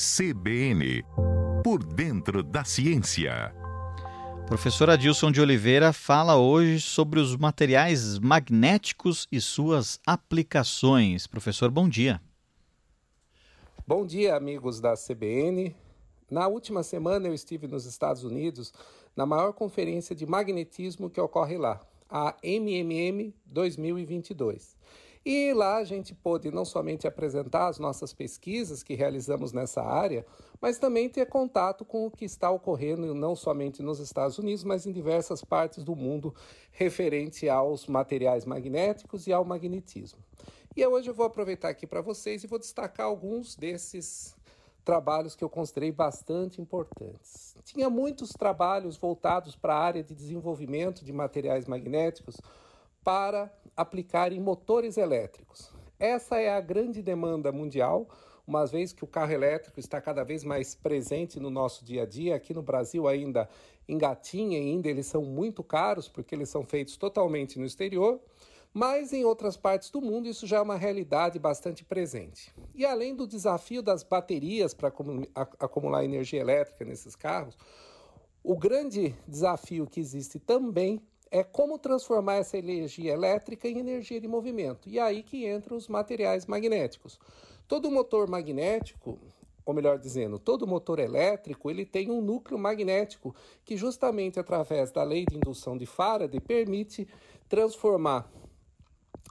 CBN Por Dentro da Ciência. Professor Adilson de Oliveira fala hoje sobre os materiais magnéticos e suas aplicações. Professor, bom dia. Bom dia, amigos da CBN. Na última semana eu estive nos Estados Unidos na maior conferência de magnetismo que ocorre lá, a MMM 2022. E lá a gente pôde não somente apresentar as nossas pesquisas que realizamos nessa área, mas também ter contato com o que está ocorrendo não somente nos Estados Unidos, mas em diversas partes do mundo referente aos materiais magnéticos e ao magnetismo. E hoje eu vou aproveitar aqui para vocês e vou destacar alguns desses trabalhos que eu considerei bastante importantes. Tinha muitos trabalhos voltados para a área de desenvolvimento de materiais magnéticos para aplicar em motores elétricos. Essa é a grande demanda mundial, uma vez que o carro elétrico está cada vez mais presente no nosso dia a dia. Aqui no Brasil ainda engatinha, ainda eles são muito caros porque eles são feitos totalmente no exterior. Mas em outras partes do mundo isso já é uma realidade bastante presente. E além do desafio das baterias para acumular energia elétrica nesses carros, o grande desafio que existe também é como transformar essa energia elétrica em energia de movimento. E é aí que entram os materiais magnéticos. Todo motor magnético, ou melhor dizendo, todo motor elétrico, ele tem um núcleo magnético que justamente através da lei de indução de Faraday permite transformar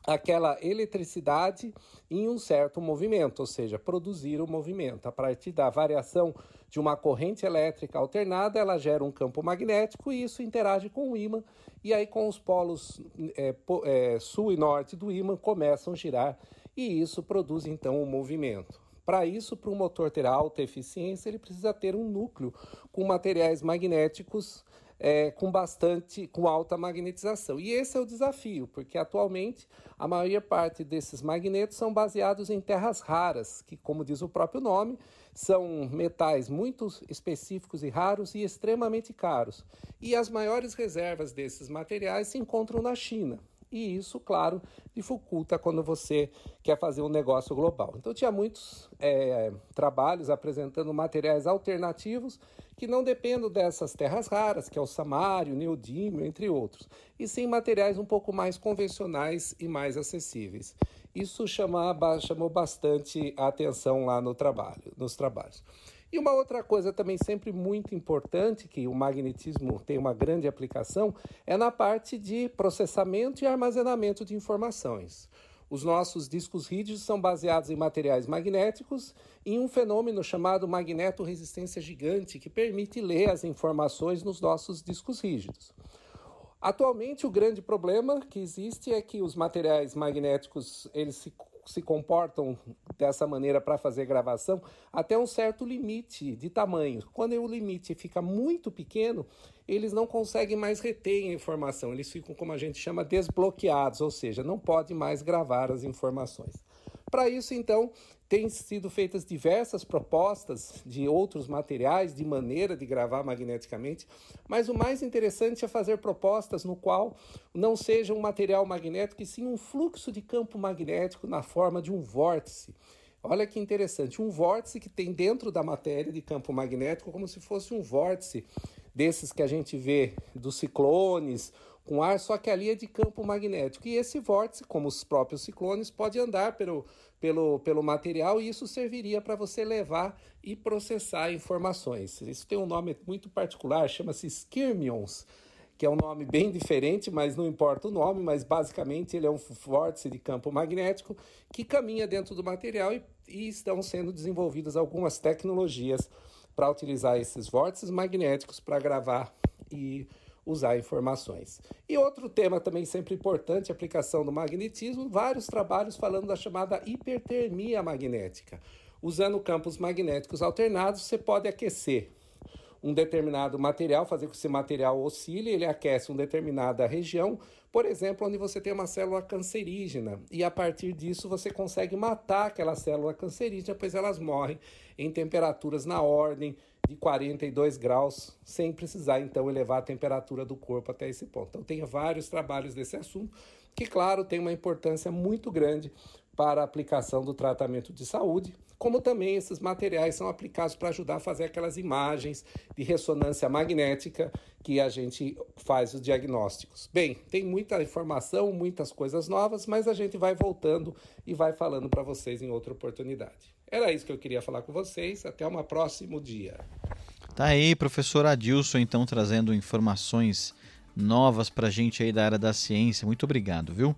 aquela eletricidade em um certo movimento, ou seja, produzir o movimento. A partir da variação de uma corrente elétrica alternada, ela gera um campo magnético e isso interage com o ímã, e aí com os polos é, é, sul e norte do ímã começam a girar e isso produz então o um movimento. Para isso, para um motor ter alta eficiência, ele precisa ter um núcleo com materiais magnéticos é, com bastante, com alta magnetização. E esse é o desafio, porque atualmente a maior parte desses magnetos são baseados em terras raras, que, como diz o próprio nome, são metais muito específicos e raros e extremamente caros. E as maiores reservas desses materiais se encontram na China e isso, claro, dificulta quando você quer fazer um negócio global. Então, tinha muitos é, trabalhos apresentando materiais alternativos que não dependem dessas terras raras, que é o samário, o neodímio, entre outros, e sim materiais um pouco mais convencionais e mais acessíveis. Isso chama, chamou bastante a atenção lá no trabalho, nos trabalhos. E uma outra coisa também sempre muito importante, que o magnetismo tem uma grande aplicação, é na parte de processamento e armazenamento de informações. Os nossos discos rígidos são baseados em materiais magnéticos e um fenômeno chamado magneto-resistência gigante, que permite ler as informações nos nossos discos rígidos. Atualmente, o grande problema que existe é que os materiais magnéticos eles se se comportam dessa maneira para fazer gravação até um certo limite de tamanho. Quando o limite fica muito pequeno, eles não conseguem mais reter a informação, eles ficam, como a gente chama, desbloqueados, ou seja, não pode mais gravar as informações. Para isso, então, têm sido feitas diversas propostas de outros materiais, de maneira de gravar magneticamente, mas o mais interessante é fazer propostas no qual não seja um material magnético, e sim um fluxo de campo magnético na forma de um vórtice. Olha que interessante, um vórtice que tem dentro da matéria de campo magnético como se fosse um vórtice desses que a gente vê dos ciclones com ar, só que ali é de campo magnético. E esse vórtice, como os próprios ciclones, pode andar pelo, pelo, pelo material e isso serviria para você levar e processar informações. Isso tem um nome muito particular, chama-se skirmions, que é um nome bem diferente, mas não importa o nome, mas basicamente ele é um vórtice de campo magnético que caminha dentro do material e, e estão sendo desenvolvidas algumas tecnologias para utilizar esses vórtices magnéticos para gravar e usar informações. E outro tema também sempre importante, aplicação do magnetismo, vários trabalhos falando da chamada hipertermia magnética. Usando campos magnéticos alternados, você pode aquecer um determinado material, fazer com que esse material oscile, ele aquece uma determinada região, por exemplo, onde você tem uma célula cancerígena, e a partir disso você consegue matar aquela célula cancerígena, pois elas morrem em temperaturas na ordem de 42 graus, sem precisar então elevar a temperatura do corpo até esse ponto. Então, tem vários trabalhos desse assunto, que, claro, tem uma importância muito grande para a aplicação do tratamento de saúde, como também esses materiais são aplicados para ajudar a fazer aquelas imagens de ressonância magnética que a gente faz os diagnósticos. Bem, tem muita informação, muitas coisas novas, mas a gente vai voltando e vai falando para vocês em outra oportunidade. Era isso que eu queria falar com vocês. Até um próximo dia. Tá aí, professor Adilson, então trazendo informações novas para a gente aí da área da ciência. Muito obrigado, viu?